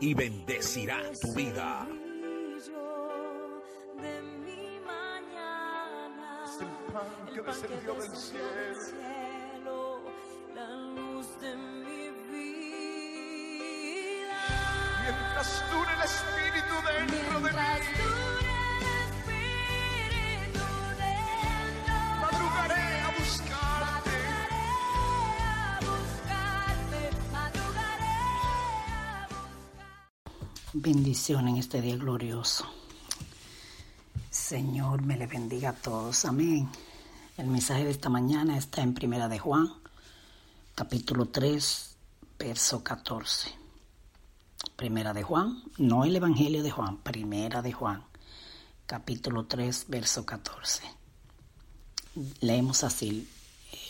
y bendecirá tu vida. Bendición en este día glorioso. Señor, me le bendiga a todos. Amén. El mensaje de esta mañana está en Primera de Juan, capítulo 3, verso 14. Primera de Juan, no el Evangelio de Juan, Primera de Juan, capítulo 3, verso 14. Leemos así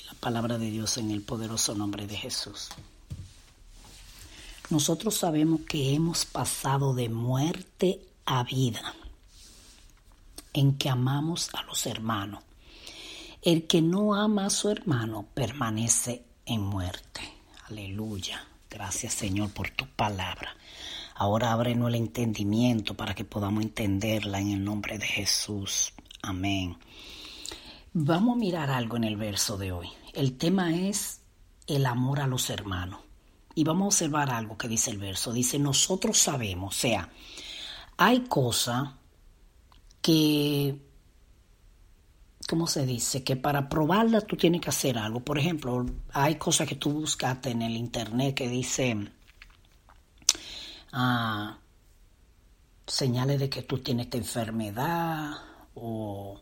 la palabra de Dios en el poderoso nombre de Jesús. Nosotros sabemos que hemos pasado de muerte a vida, en que amamos a los hermanos. El que no ama a su hermano permanece en muerte. Aleluya. Gracias Señor por tu palabra. Ahora ábrenos el entendimiento para que podamos entenderla en el nombre de Jesús. Amén. Vamos a mirar algo en el verso de hoy. El tema es el amor a los hermanos. Y vamos a observar algo que dice el verso. Dice, nosotros sabemos, o sea, hay cosas que, ¿cómo se dice? Que para probarla tú tienes que hacer algo. Por ejemplo, hay cosas que tú buscaste en el internet que dice ah, señales de que tú tienes esta enfermedad o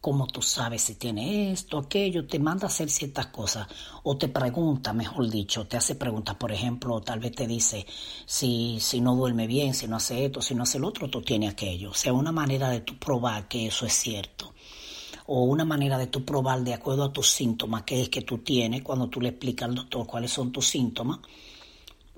cómo tú sabes si tiene esto, aquello, te manda a hacer ciertas cosas o te pregunta, mejor dicho, te hace preguntas, por ejemplo, tal vez te dice si, si no duerme bien, si no hace esto, si no hace el otro, tú tienes aquello. O sea, una manera de tú probar que eso es cierto. O una manera de tú probar de acuerdo a tus síntomas, que es que tú tienes, cuando tú le explicas al doctor cuáles son tus síntomas,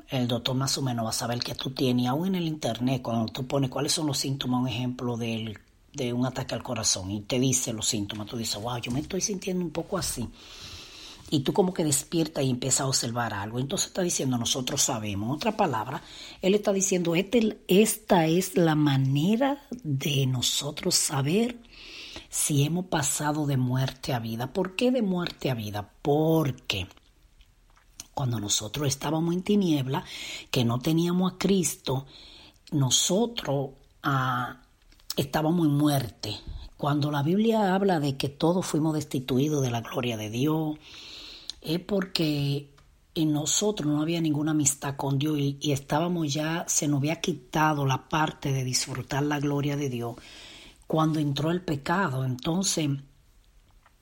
el doctor más o menos va a saber que tú tienes. Aún en el internet, cuando tú pones cuáles son los síntomas, un ejemplo del de un ataque al corazón y te dice los síntomas, tú dices, wow, yo me estoy sintiendo un poco así. Y tú como que despiertas y empiezas a observar algo. Entonces está diciendo, nosotros sabemos. Otra palabra, él está diciendo, este, esta es la manera de nosotros saber si hemos pasado de muerte a vida. ¿Por qué de muerte a vida? Porque cuando nosotros estábamos en tiniebla, que no teníamos a Cristo, nosotros... ah, estábamos en muerte. Cuando la Biblia habla de que todos fuimos destituidos de la gloria de Dios, es porque en nosotros no había ninguna amistad con Dios y, estábamos ya, se nos había quitado la parte de disfrutar la gloria de Dios cuando entró el pecado. Entonces,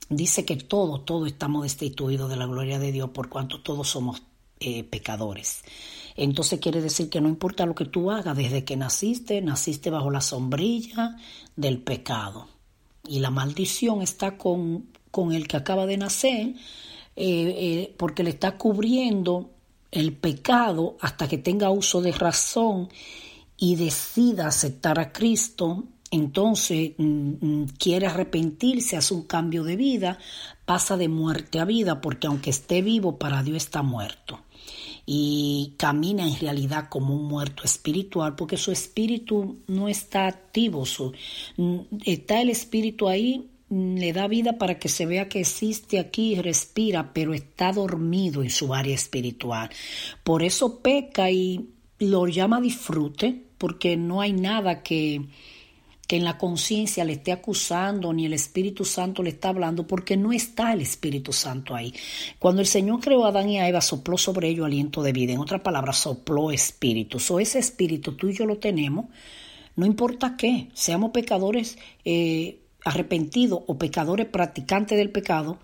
dice que todos, todos estamos destituidos de la gloria de Dios por cuanto todos somos eh, pecadores. Entonces quiere decir que no importa lo que tú hagas, desde que naciste, naciste bajo la sombrilla del pecado. Y la maldición está con, con el que acaba de nacer, eh, eh, porque le está cubriendo el pecado hasta que tenga uso de razón y decida aceptar a Cristo. Entonces mm, quiere arrepentirse, hace un cambio de vida, pasa de muerte a vida, porque aunque esté vivo, para Dios está muerto. Y camina en realidad como un muerto espiritual porque su espíritu no está activo, su, está el espíritu ahí le da vida para que se vea que existe aquí y respira, pero está dormido en su área espiritual. Por eso peca y lo llama disfrute, porque no hay nada que, que en la conciencia le esté acusando, ni el Espíritu Santo le está hablando, porque no está el Espíritu Santo ahí. Cuando el Señor creó a Adán y a Eva, sopló sobre ellos aliento de vida. En otras palabras, sopló espíritu. O ese espíritu tú y yo lo tenemos, no importa qué, seamos pecadores eh, arrepentidos o pecadores practicantes del pecado,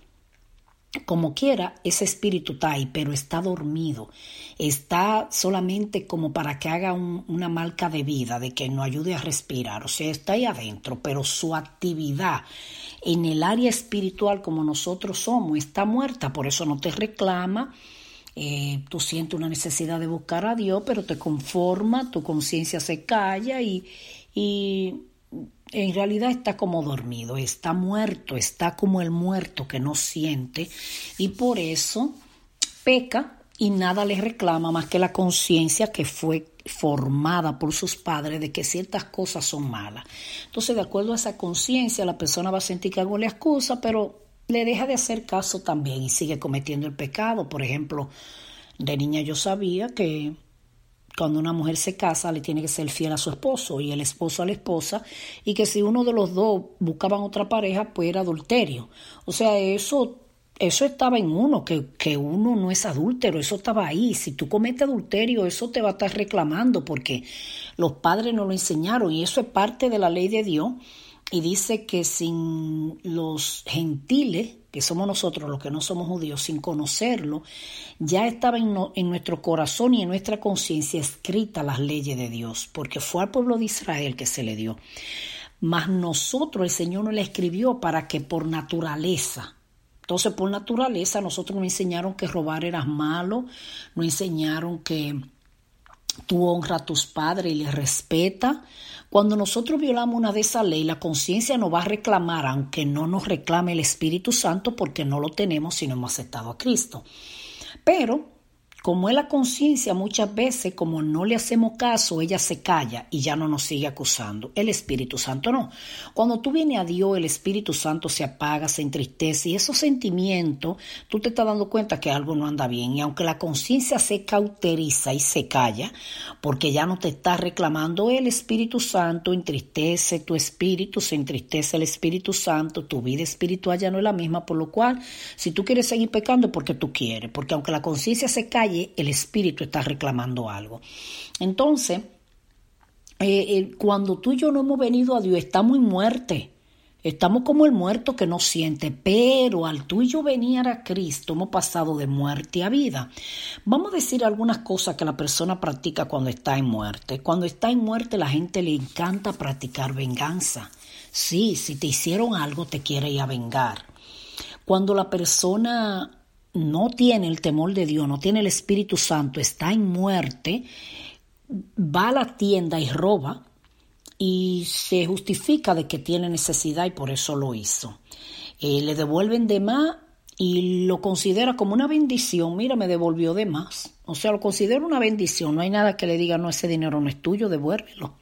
como quiera, ese espíritu está ahí, pero está dormido. Está solamente como para que haga un- una marca de vida, de que nos ayude a respirar. O sea, está ahí adentro, pero su actividad en el área espiritual como nosotros somos está muerta. Por eso no te reclama. eh, tú sientes una necesidad de buscar a Dios, pero te conforma, tu conciencia se calla y, y en realidad está como dormido, está muerto, está como el muerto que no siente y por eso peca y nada le reclama más que la conciencia que fue formada por sus padres de que ciertas cosas son malas. Entonces, de acuerdo a esa conciencia, la persona va a sentir que algo le excusa, pero le deja de hacer caso también y sigue cometiendo el pecado. Por ejemplo, de niña yo sabía que cuando una mujer se casa le tiene que ser fiel a su esposo y el esposo a la esposa y que si uno de los dos buscaban otra pareja pues era adulterio. O sea, eso eso estaba en uno, que, que uno no es adúltero, eso estaba ahí. Si tú cometes adulterio, eso te va a estar reclamando porque los padres no lo enseñaron y eso es parte de la ley de Dios. Y dice que sin los gentiles, que somos nosotros los que no somos judíos, sin conocerlo, ya estaba en, en nuestro corazón y en nuestra conciencia escrita las leyes de Dios, porque fue al pueblo de Israel que se le dio. Mas nosotros el Señor nos la escribió para que por naturaleza, entonces por naturaleza nosotros nos enseñaron que robar era malo, nos enseñaron que tú honra a tus padres y les respeta. Cuando nosotros violamos una de esas leyes, la conciencia nos va a reclamar, aunque no nos reclame el Espíritu Santo, porque no lo tenemos si no hemos aceptado a Cristo. Pero, como es la conciencia, muchas veces, como no le hacemos caso, ella se calla y ya no nos sigue acusando. El Espíritu Santo no. Cuando tú vienes a Dios, el Espíritu Santo se apaga, se entristece y esos sentimientos, tú te estás dando cuenta que algo no anda bien. Y aunque la conciencia se cauteriza y se calla, porque ya no te está reclamando el Espíritu Santo, entristece tu espíritu, se entristece el Espíritu Santo, tu vida espiritual ya no es la misma, por lo cual, si tú quieres seguir pecando, porque tú quieres, porque aunque la conciencia se el espíritu está reclamando algo. Entonces, eh, eh, cuando tú y yo no hemos venido a Dios, estamos en muerte. Estamos como el muerto que no siente, pero al tú y yo venir a Cristo hemos pasado de muerte a vida. Vamos a decir algunas cosas que la persona practica cuando está en muerte. Cuando está en muerte la gente le encanta practicar venganza. Sí, si te hicieron algo te quiere ir a vengar. Cuando la persona no tiene el temor de Dios, no tiene el Espíritu Santo, está en muerte, va a la tienda y roba y se justifica de que tiene necesidad y por eso lo hizo. Eh, le devuelven de más y lo considera como una bendición. Mira, me devolvió de más. O sea, lo considera una bendición. No hay nada que le diga, no, ese dinero no es tuyo, devuélvelo.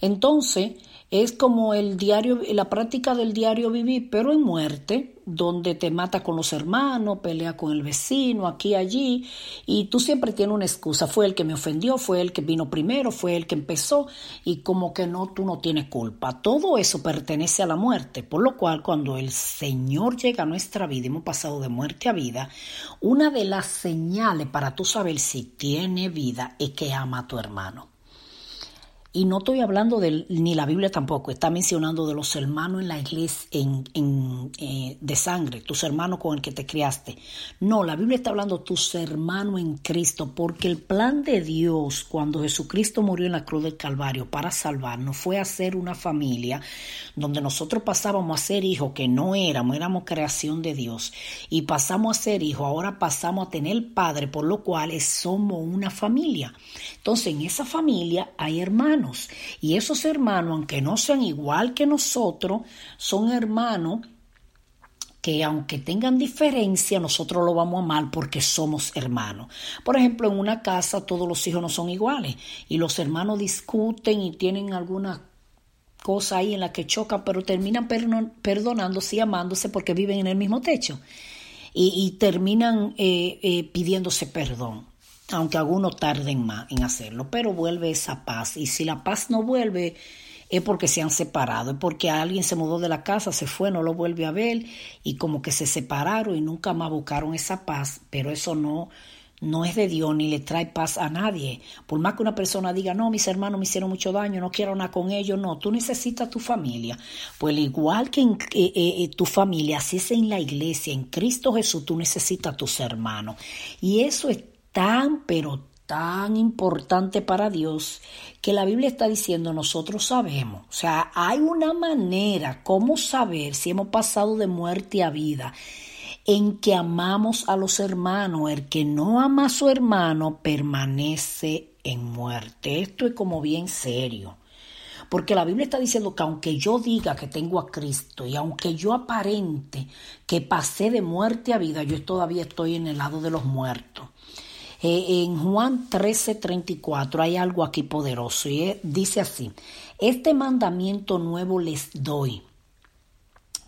Entonces, es como el diario, la práctica del diario vivir, pero en muerte, donde te mata con los hermanos, pelea con el vecino, aquí, allí, y tú siempre tienes una excusa. Fue el que me ofendió, fue el que vino primero, fue el que empezó, y como que no, tú no tienes culpa. Todo eso pertenece a la muerte, por lo cual cuando el Señor llega a nuestra vida, hemos pasado de muerte a vida, una de las señales para tú saber si tiene vida es que ama a tu hermano. Y no estoy hablando de, ni la Biblia tampoco, está mencionando de los hermanos en la iglesia en, eh, de sangre, tus hermanos con el que te criaste. No, la Biblia está hablando de tus hermanos en Cristo, porque el plan de Dios cuando Jesucristo murió en la cruz del Calvario para salvarnos fue hacer una familia donde nosotros pasábamos a ser hijos que no éramos, éramos creación de Dios, y pasamos a ser hijos, ahora pasamos a tener padre, por lo cual somos una familia. Entonces, en esa familia hay hermanos. Y esos hermanos, aunque no sean igual que nosotros, son hermanos que aunque tengan diferencia, nosotros lo vamos a amar porque somos hermanos. Por ejemplo, en una casa todos los hijos no son iguales y los hermanos discuten y tienen alguna cosa ahí en la que chocan, pero terminan perdonándose y amándose porque viven en el mismo techo. Y, y terminan eh, eh, pidiéndose perdón, aunque algunos tarden más en hacerlo, pero vuelve esa paz. Y si la paz no vuelve, es porque se han separado, es porque alguien se mudó de la casa, se fue, no lo vuelve a ver y como que se separaron y nunca más buscaron esa paz, pero eso no no es de Dios ni le trae paz a nadie. Por más que una persona diga, no, mis hermanos me hicieron mucho daño, no quiero nada con ellos, no, tú necesitas tu familia. Pues al igual que en eh, eh, tu familia, así es en la iglesia, en Cristo Jesús, tú necesitas a tus hermanos. Y eso es tan, pero tan importante para Dios que la Biblia está diciendo nosotros sabemos. O sea, hay una manera como saber si hemos pasado de muerte a vida en que amamos a los hermanos. El que no ama a su hermano permanece en muerte. Esto es como bien serio. Porque la Biblia está diciendo que aunque yo diga que tengo a Cristo y aunque yo aparente que pasé de muerte a vida, yo todavía estoy en el lado de los muertos. Eh, en Juan 13:34 hay algo aquí poderoso y dice así, este mandamiento nuevo les doy,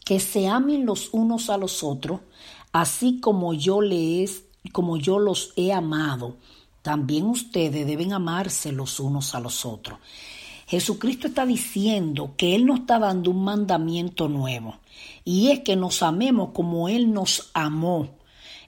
que se amen los unos a los otros, así como yo les, como yo los he amado, también ustedes deben amarse los unos a los otros. Jesucristo está diciendo que Él nos está dando un mandamiento nuevo y es que nos amemos como Él nos amó.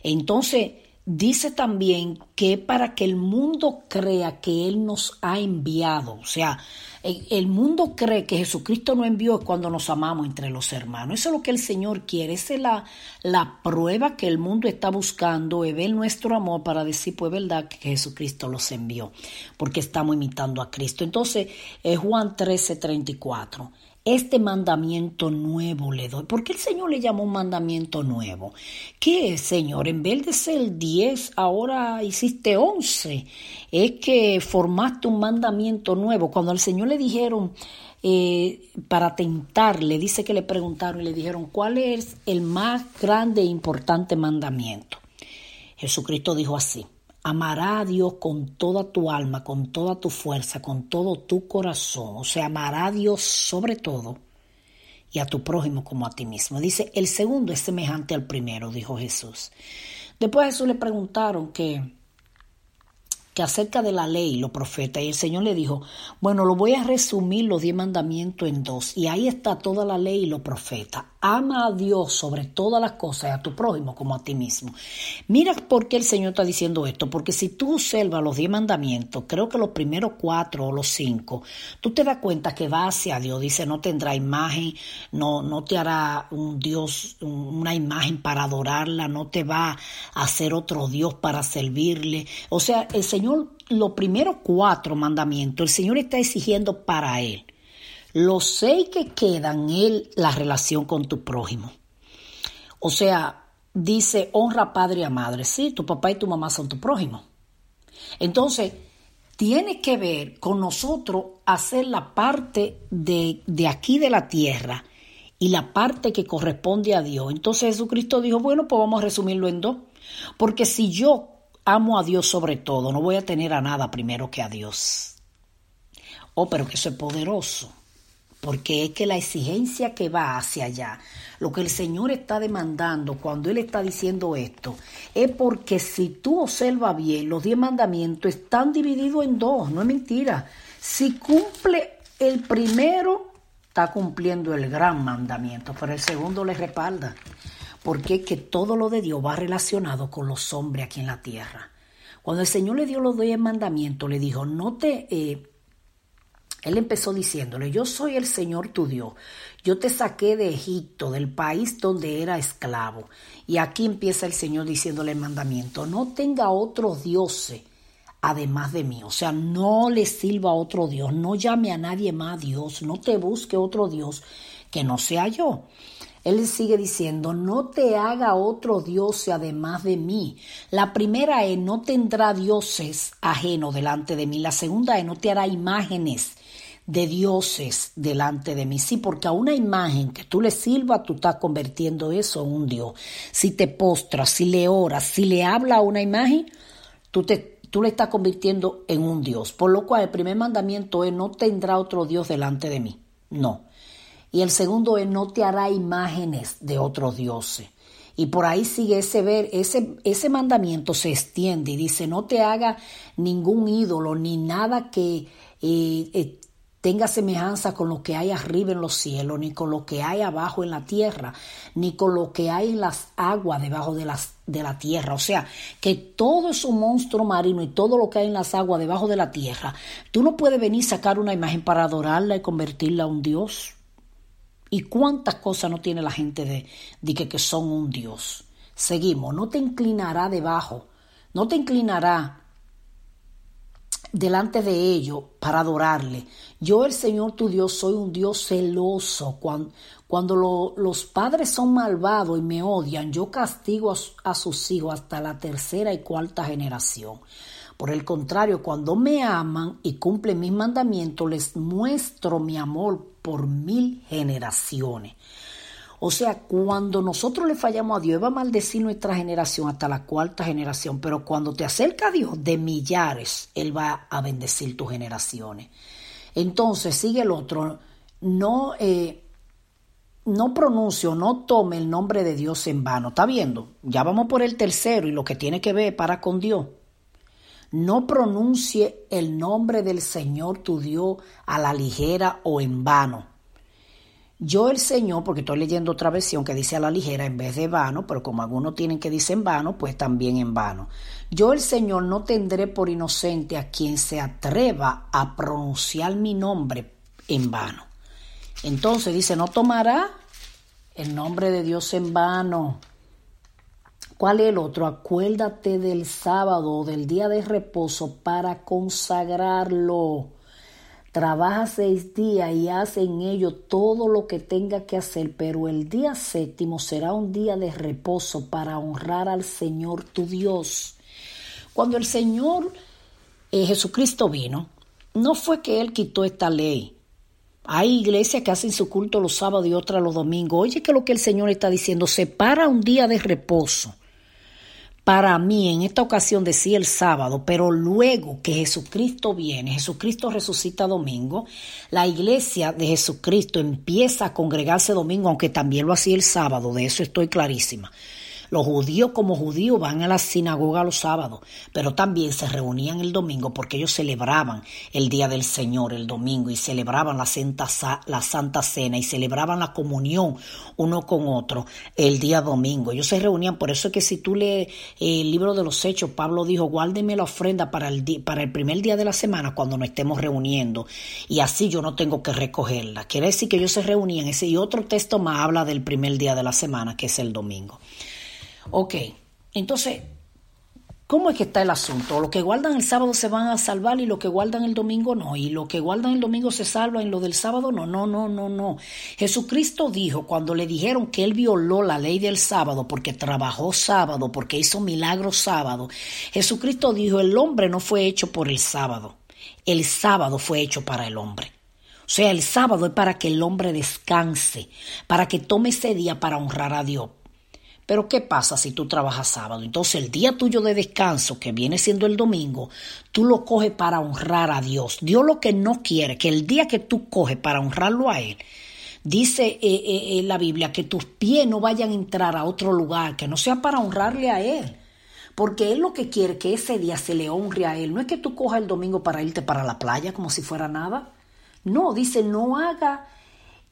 Entonces, dice también que para que el mundo crea que Él nos ha enviado, o sea, el mundo cree que Jesucristo nos envió cuando nos amamos entre los hermanos. Eso es lo que el Señor quiere. Esa es la, la prueba que el mundo está buscando, es ver nuestro amor para decir, pues verdad que Jesucristo los envió, porque estamos imitando a Cristo. Entonces, eh, Juan 13, 34. Este mandamiento nuevo le doy. ¿Por qué el Señor le llamó un mandamiento nuevo? ¿Qué es, Señor? En vez de ser 10, ahora hiciste 11. Es que formaste un mandamiento nuevo. Cuando al Señor le dijeron eh, para tentarle, dice que le preguntaron y le dijeron, ¿cuál es el más grande e importante mandamiento? Jesucristo dijo así, amará a Dios con toda tu alma, con toda tu fuerza, con todo tu corazón. O sea, amará a Dios sobre todo y a tu prójimo como a ti mismo. Dice, el segundo es semejante al primero, dijo Jesús. Después a Jesús le preguntaron que, acerca de la ley, los profetas, y el Señor le dijo, bueno, lo voy a resumir los diez mandamientos en dos, y ahí está toda la ley y los profetas. Ama a Dios sobre todas las cosas a tu prójimo como a ti mismo. Mira por qué el Señor está diciendo esto, porque si tú observas los diez mandamientos, creo que los primeros cuatro o los cinco, tú te das cuenta que va hacia Dios, dice, no tendrá imagen, no, no te hará un Dios, una imagen para adorarla, no te va a hacer otro Dios para servirle. O sea, el Señor, los primeros cuatro mandamientos, el Señor está exigiendo para Él. Los seis que quedan, Él, la relación con tu prójimo. O sea, dice, honra padre y a madre. Sí, tu papá y tu mamá son tu prójimo. Entonces, tiene que ver con nosotros hacer la parte de, de aquí de la tierra y la parte que corresponde a Dios. Entonces Jesucristo dijo, bueno, pues vamos a resumirlo en dos. Porque si yo amo a Dios sobre todo, no voy a tener a nada primero que a Dios. Oh, pero que eso es poderoso. Porque es que la exigencia que va hacia allá, lo que el Señor está demandando cuando Él está diciendo esto, es porque si tú observas bien, los diez mandamientos están divididos en dos, no es mentira. Si cumple el primero, está cumpliendo el gran mandamiento, pero el segundo le respalda. Porque es que todo lo de Dios va relacionado con los hombres aquí en la tierra. Cuando el Señor le dio los diez mandamientos, le dijo, no te... eh, él empezó diciéndole, yo soy el Señor tu Dios, yo te saqué de Egipto, del país donde era esclavo. Y aquí empieza el Señor diciéndole el mandamiento, no tenga otros dioses además de mí. O sea, no le sirva a otro Dios, no llame a nadie más a Dios, no te busque otro Dios que no sea yo. Él sigue diciendo, no te haga otro Dios además de mí. La primera es, no tendrá dioses ajenos delante de mí. La segunda es, no te hará imágenes de dioses delante de mí. Sí, porque a una imagen que tú le sirvas, tú estás convirtiendo eso en un Dios. Si te postras, si le oras, si le habla a una imagen, tú, te, tú le estás convirtiendo en un Dios. Por lo cual el primer mandamiento es no tendrá otro Dios delante de mí. No. Y el segundo es no te hará imágenes de otros dioses. Y por ahí sigue ese ver, ese, ese mandamiento se extiende y dice, no te haga ningún ídolo ni nada que eh, eh, tenga semejanza con lo que hay arriba en los cielos, ni con lo que hay abajo en la tierra, ni con lo que hay en las aguas debajo de, las, de la tierra. O sea, que todo es un monstruo marino y todo lo que hay en las aguas debajo de la tierra, tú no puedes venir a sacar una imagen para adorarla y convertirla a un Dios. ¿Y cuántas cosas no tiene la gente de, de que, son un Dios? Seguimos, no te inclinará debajo, no te inclinará delante de ellos para adorarle. Yo, el Señor tu Dios, soy un Dios celoso. Cuando, cuando lo- los padres son malvados y me odian, yo castigo a, a sus hijos hasta la tercera y cuarta generación. Por el contrario, cuando me aman y cumplen mis mandamientos, les muestro mi amor por mil generaciones. O sea, cuando nosotros le fallamos a Dios, va a maldecir nuestra generación hasta la cuarta generación, pero cuando te acerca a Dios de millares, Él va a bendecir tus generaciones. Entonces, sigue el otro, no, eh, no pronuncio, no tome el nombre de Dios en vano. ¿Está viendo? Ya vamos por el tercero y lo que tiene que ver para con Dios. No pronuncie el nombre del Señor tu Dios a la ligera o en vano. Yo el Señor, porque estoy leyendo otra versión que dice a la ligera en vez de vano, pero como algunos tienen que dice en vano, pues también en vano. Yo el Señor no tendré por inocente a quien se atreva a pronunciar mi nombre en vano. Entonces dice, no tomará el nombre de Dios en vano. ¿Cuál es el otro? Acuérdate del sábado del día de reposo para consagrarlo. Trabaja seis días y haz en ello todo lo que tenga que hacer, pero el día séptimo será un día de reposo para honrar al Señor tu Dios. Cuando el Señor eh, Jesucristo vino, no fue que Él quitó esta ley. Hay iglesias que hacen su culto los sábados y otras los domingos. Oye, que lo que el Señor está diciendo, separa un día de reposo para mí en esta ocasión decía el sábado, pero luego que Jesucristo viene, Jesucristo resucita domingo, la iglesia de Jesucristo empieza a congregarse domingo, aunque también lo hacía el sábado, de eso estoy clarísima. Los judíos como judíos van a la sinagoga los sábados, pero también se reunían el domingo porque ellos celebraban el Día del Señor el domingo y celebraban la Santa, la Santa Cena y celebraban la comunión uno con otro el día domingo. Ellos se reunían, por eso es que si tú lees el libro de los Hechos, Pablo dijo, guárdeme la ofrenda para el, para el primer día de la semana cuando nos estemos reuniendo y así yo no tengo que recogerla. Quiere decir que ellos se reunían ese y otro texto más habla del primer día de la semana que es el domingo. Ok, entonces, ¿cómo es que está el asunto? Los que guardan el sábado se van a salvar y los que guardan el domingo no. Y los que guardan el domingo se salvan y los del sábado no. No, no, no, no. Jesucristo dijo cuando le dijeron que él violó la ley del sábado porque trabajó sábado, porque hizo milagros sábado. Jesucristo dijo, el hombre no fue hecho por el sábado. El sábado fue hecho para el hombre. O sea, el sábado es para que el hombre descanse, para que tome ese día para honrar a Dios. Pero ¿qué pasa si tú trabajas sábado? Entonces el día tuyo de descanso, que viene siendo el domingo, tú lo coges para honrar a Dios. Dios lo que no quiere, que el día que tú coges para honrarlo a Él, dice eh, eh, eh, la Biblia que tus pies no vayan a entrar a otro lugar, que no sea para honrarle a Él. Porque Él lo que quiere que ese día se le honre a Él. No es que tú cojas el domingo para irte para la playa como si fuera nada. No, dice, no haga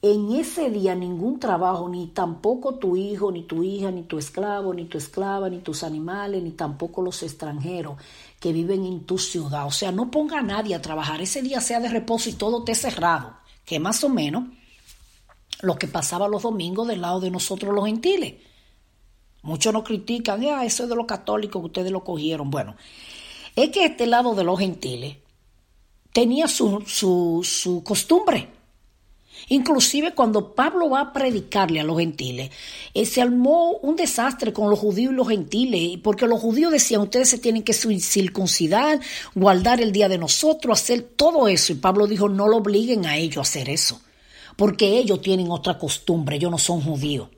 en ese día ningún trabajo, ni tampoco tu hijo, ni tu hija, ni tu esclavo, ni tu esclava, ni tus animales, ni tampoco los extranjeros que viven en tu ciudad. O sea, no ponga a nadie a trabajar. Ese día sea de reposo y todo esté cerrado. Que más o menos lo que pasaba los domingos del lado de nosotros los gentiles. Muchos nos critican, ah, eso es de los católicos que ustedes lo cogieron. Bueno, es que este lado de los gentiles tenía su, su, su costumbre. Inclusive cuando Pablo va a predicarle a los gentiles, eh, se armó un desastre con los judíos y los gentiles, porque los judíos decían, ustedes se tienen que circuncidar, guardar el día de nosotros, hacer todo eso. Y Pablo dijo, no lo obliguen a ellos a hacer eso, porque ellos tienen otra costumbre, ellos no son judíos.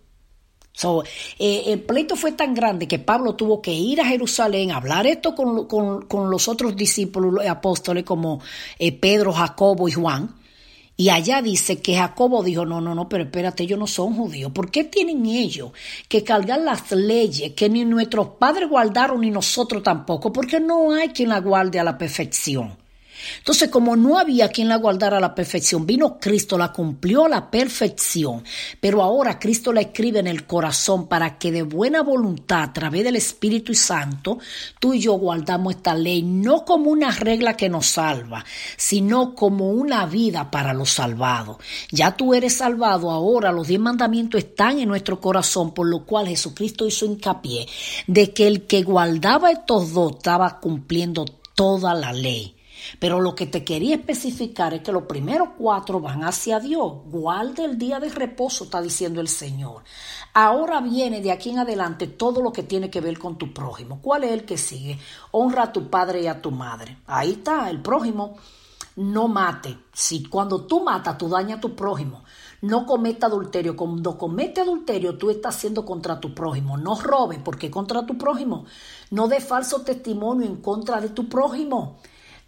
So, eh, el pleito fue tan grande que Pablo tuvo que ir a Jerusalén, hablar esto con, con, con los otros discípulos apóstoles como eh, Pedro, Jacobo y Juan. Y allá dice que Jacobo dijo, no, no, no, pero espérate, ellos no son judíos. ¿Por qué tienen ellos que cargar las leyes que ni nuestros padres guardaron ni nosotros tampoco? Porque no hay quien la guarde a la perfección. Entonces, como no había quien la guardara a la perfección, vino Cristo, la cumplió a la perfección, pero ahora Cristo la escribe en el corazón para que de buena voluntad, a través del Espíritu Santo, tú y yo guardamos esta ley, no como una regla que nos salva, sino como una vida para los salvados. Ya tú eres salvado, ahora los diez mandamientos están en nuestro corazón, por lo cual Jesucristo hizo hincapié de que el que guardaba estos dos estaba cumpliendo toda la ley. Pero lo que te quería especificar es que los primeros cuatro van hacia Dios. Guarde el día de reposo, está diciendo el Señor. Ahora viene de aquí en adelante todo lo que tiene que ver con tu prójimo. ¿Cuál es el que sigue? Honra a tu padre y a tu madre. Ahí está, el prójimo. No mate. Si cuando tú matas, tú dañas a tu prójimo. No cometa adulterio. Cuando comete adulterio, tú estás haciendo contra tu prójimo. No robe, porque contra tu prójimo. No dé falso testimonio en contra de tu prójimo.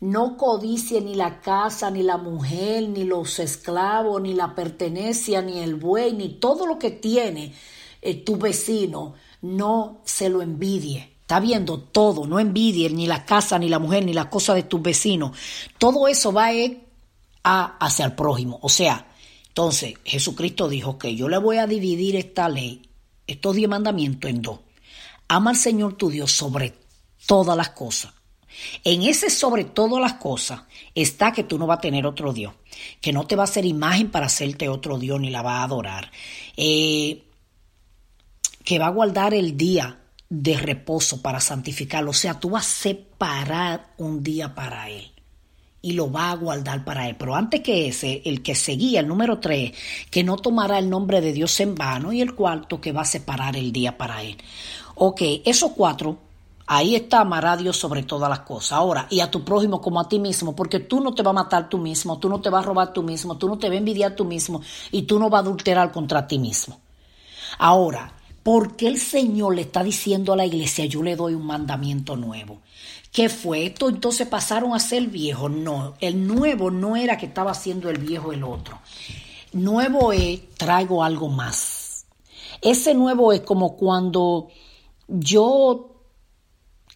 No codicie ni la casa, ni la mujer, ni los esclavos, ni la pertenencia, ni el buey, ni todo lo que tiene eh, tu vecino. No se lo envidie. Está viendo todo, no envidie ni la casa, ni la mujer, ni la cosa de tus vecinos. Todo eso va a, hacia el prójimo. O sea, entonces Jesucristo dijo que yo le voy a dividir esta ley, estos diez mandamientos en dos. Ama al Señor tu Dios sobre todas las cosas en ese sobre todas las cosas está que tú no vas a tener otro Dios, que no te va a hacer imagen para hacerte otro Dios ni la va a adorar, eh, que va a guardar el día de reposo para santificarlo, o sea, tú vas a separar un día para Él y lo va a guardar para Él. Pero antes que ese, el que seguía, el número tres, que no tomará el nombre de Dios en vano y el cuarto que va a separar el día para Él. Ok, esos cuatro Ahí está amar a Dios sobre todas las cosas. Ahora, y a tu prójimo como a ti mismo, porque tú no te vas a matar tú mismo, tú no te vas a robar tú mismo, tú no te vas a envidiar tú mismo y tú no vas a adulterar contra ti mismo. Ahora, ¿por qué el Señor le está diciendo a la iglesia, yo le doy un mandamiento nuevo? ¿Qué fue esto? Entonces pasaron a ser viejo. No, el nuevo no era que estaba haciendo el viejo el otro. Nuevo es, traigo algo más. Ese nuevo es como cuando yo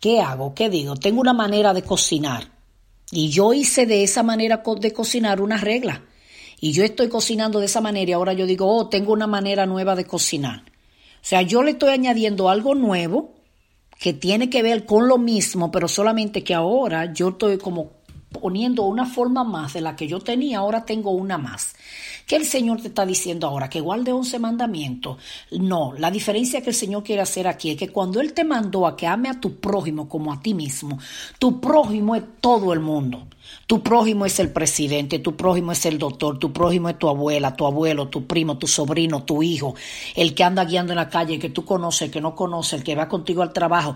¿Qué hago? ¿Qué digo? Tengo una manera de cocinar. Y yo hice de esa manera de cocinar una regla. Y yo estoy cocinando de esa manera y ahora yo digo, oh, tengo una manera nueva de cocinar. O sea, yo le estoy añadiendo algo nuevo que tiene que ver con lo mismo, pero solamente que ahora yo estoy como poniendo una forma más de la que yo tenía, ahora tengo una más. ¿Qué el Señor te está diciendo ahora? ¿Que igual de once mandamientos? No, la diferencia que el Señor quiere hacer aquí es que cuando Él te mandó a que ame a tu prójimo como a ti mismo, tu prójimo es todo el mundo. Tu prójimo es el presidente, tu prójimo es el doctor, tu prójimo es tu abuela, tu abuelo, tu primo, tu sobrino, tu hijo, el que anda guiando en la calle, que tú conoces, el que no conoce, el que va contigo al trabajo,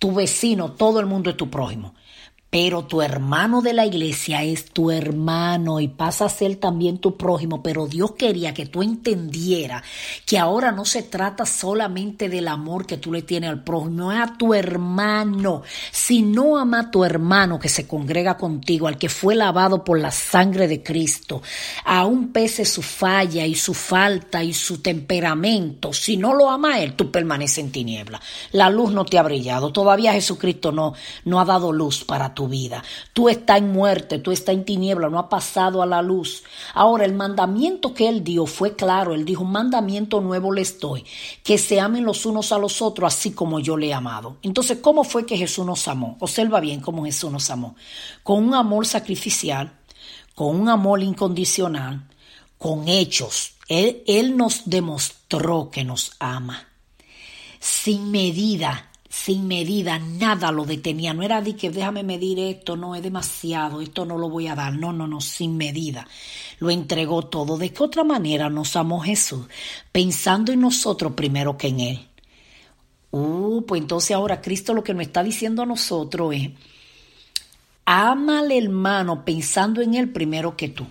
tu vecino, todo el mundo es tu prójimo. Pero tu hermano de la iglesia es tu hermano y pasa a ser también tu prójimo. Pero Dios quería que tú entendieras que ahora no se trata solamente del amor que tú le tienes al prójimo, es a tu hermano. Si no ama a tu hermano que se congrega contigo, al que fue lavado por la sangre de Cristo, aún pese su falla y su falta y su temperamento, si no lo ama a él, tú permaneces en tiniebla. La luz no te ha brillado. Todavía Jesucristo no, no ha dado luz para tu vida. Tú estás en muerte, tú estás en tiniebla, no ha pasado a la luz. Ahora, el mandamiento que él dio fue claro. Él dijo, un mandamiento nuevo les doy, que se amen los unos a los otros así como yo le he amado. Entonces, ¿cómo fue que Jesús nos amó? Observa bien cómo Jesús nos amó. Con un amor sacrificial, con un amor incondicional, con hechos. Él nos demostró que nos ama. Sin medida sin medida, nada lo detenía. No era de que déjame medir esto, no es demasiado, esto no lo voy a dar. No, no, no, sin medida. Lo entregó todo. ¿De qué otra manera nos amó Jesús? Pensando en nosotros primero que en Él. Uh, pues entonces ahora Cristo lo que nos está diciendo a nosotros es, ama al hermano pensando en Él primero que tú.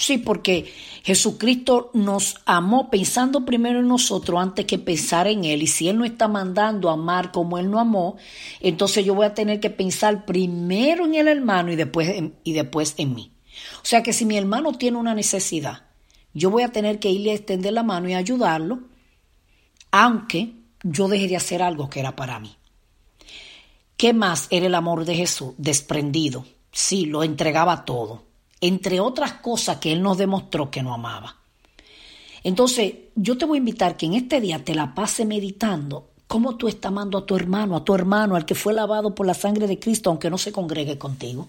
Sí, porque Jesucristo nos amó pensando primero en nosotros antes que pensar en Él. Y si Él no está mandando amar como Él no amó, entonces yo voy a tener que pensar primero en el hermano y después en, y después en mí. O sea que si mi hermano tiene una necesidad, yo voy a tener que irle a extender la mano y ayudarlo, aunque yo dejé de hacer algo que era para mí. ¿Qué más era el amor de Jesús? Desprendido. Sí, lo entregaba todo entre otras cosas que Él nos demostró que no amaba. Entonces, yo te voy a invitar que en este día te la pase meditando cómo tú estás amando a tu hermano, a tu hermano, al que fue lavado por la sangre de Cristo, aunque no se congregue contigo,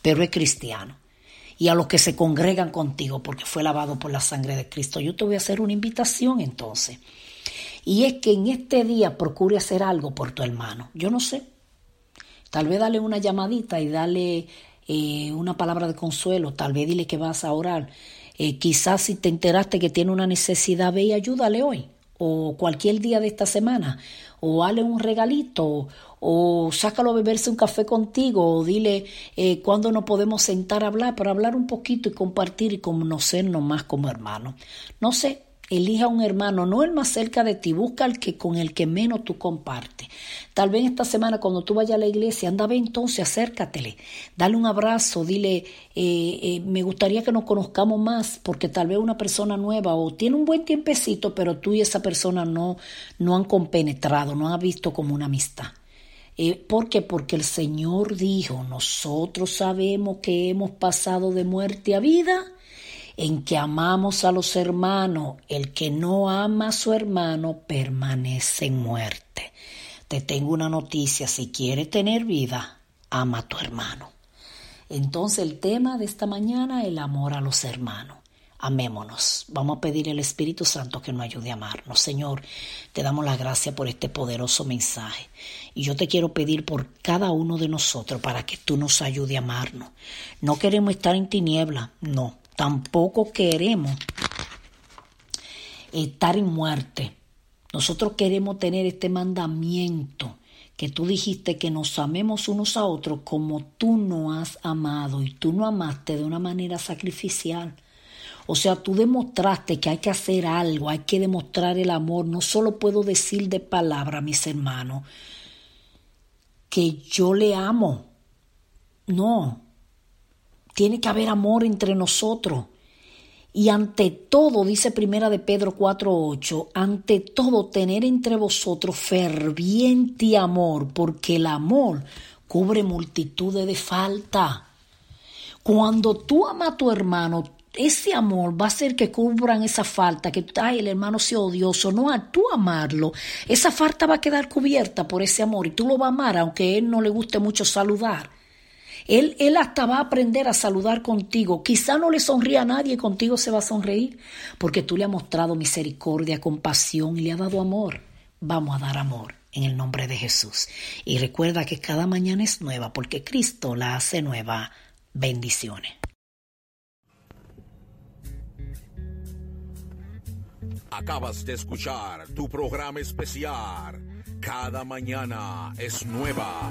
pero es cristiano. Y a los que se congregan contigo porque fue lavado por la sangre de Cristo. Yo te voy a hacer una invitación entonces. Y es que en este día procure hacer algo por tu hermano. Yo no sé. Tal vez dale una llamadita y dale eh, una palabra de consuelo, tal vez dile que vas a orar. Eh, quizás si te enteraste que tiene una necesidad, ve y ayúdale hoy, o cualquier día de esta semana, o hale un regalito, o sácalo a beberse un café contigo, o dile eh, cuándo nos podemos sentar a hablar, para hablar un poquito y compartir y conocernos más como hermanos. No sé, elija un hermano, no el más cerca de ti, busca el que con el que menos tú compartes. Tal vez esta semana cuando tú vayas a la iglesia, anda ve entonces, acércatele, dale un abrazo, dile, eh, eh, me gustaría que nos conozcamos más, porque tal vez una persona nueva o tiene un buen tiempecito, pero tú y esa persona no, no han compenetrado, no han visto como una amistad. Eh, ¿Por qué? Porque el Señor dijo, nosotros sabemos que hemos pasado de muerte a vida en que amamos a los hermanos. El que no ama a su hermano permanece en muerte. Te tengo una noticia, si quieres tener vida, ama a tu hermano. Entonces el tema de esta mañana, el amor a los hermanos. Amémonos. Vamos a pedir al Espíritu Santo que nos ayude a amarnos. Señor, te damos la gracia por este poderoso mensaje. Y yo te quiero pedir por cada uno de nosotros para que tú nos ayude a amarnos. No queremos estar en tiniebla, no. Tampoco queremos estar en muerte. Nosotros queremos tener este mandamiento que tú dijiste que nos amemos unos a otros como tú nos has amado y tú no amaste de una manera sacrificial. O sea, tú demostraste que hay que hacer algo, hay que demostrar el amor. No solo puedo decir de palabra, mis hermanos, que yo le amo. No, tiene que haber amor entre nosotros. Y ante todo, dice Primera de Pedro 4:8, ante todo tener entre vosotros ferviente amor, porque el amor cubre multitudes de falta. Cuando tú amas a tu hermano, ese amor va a hacer que cubran esa falta, que ay, el hermano sea odioso. No, al tú amarlo, esa falta va a quedar cubierta por ese amor y tú lo vas a amar, aunque a él no le guste mucho saludar. Él, él hasta va a aprender a saludar contigo. Quizá no le sonríe a nadie, contigo se va a sonreír, porque tú le has mostrado misericordia, compasión y le has dado amor. Vamos a dar amor en el nombre de Jesús. Y recuerda que cada mañana es nueva, porque Cristo la hace nueva. Bendiciones. Acabas de escuchar tu programa especial. Cada mañana es nueva.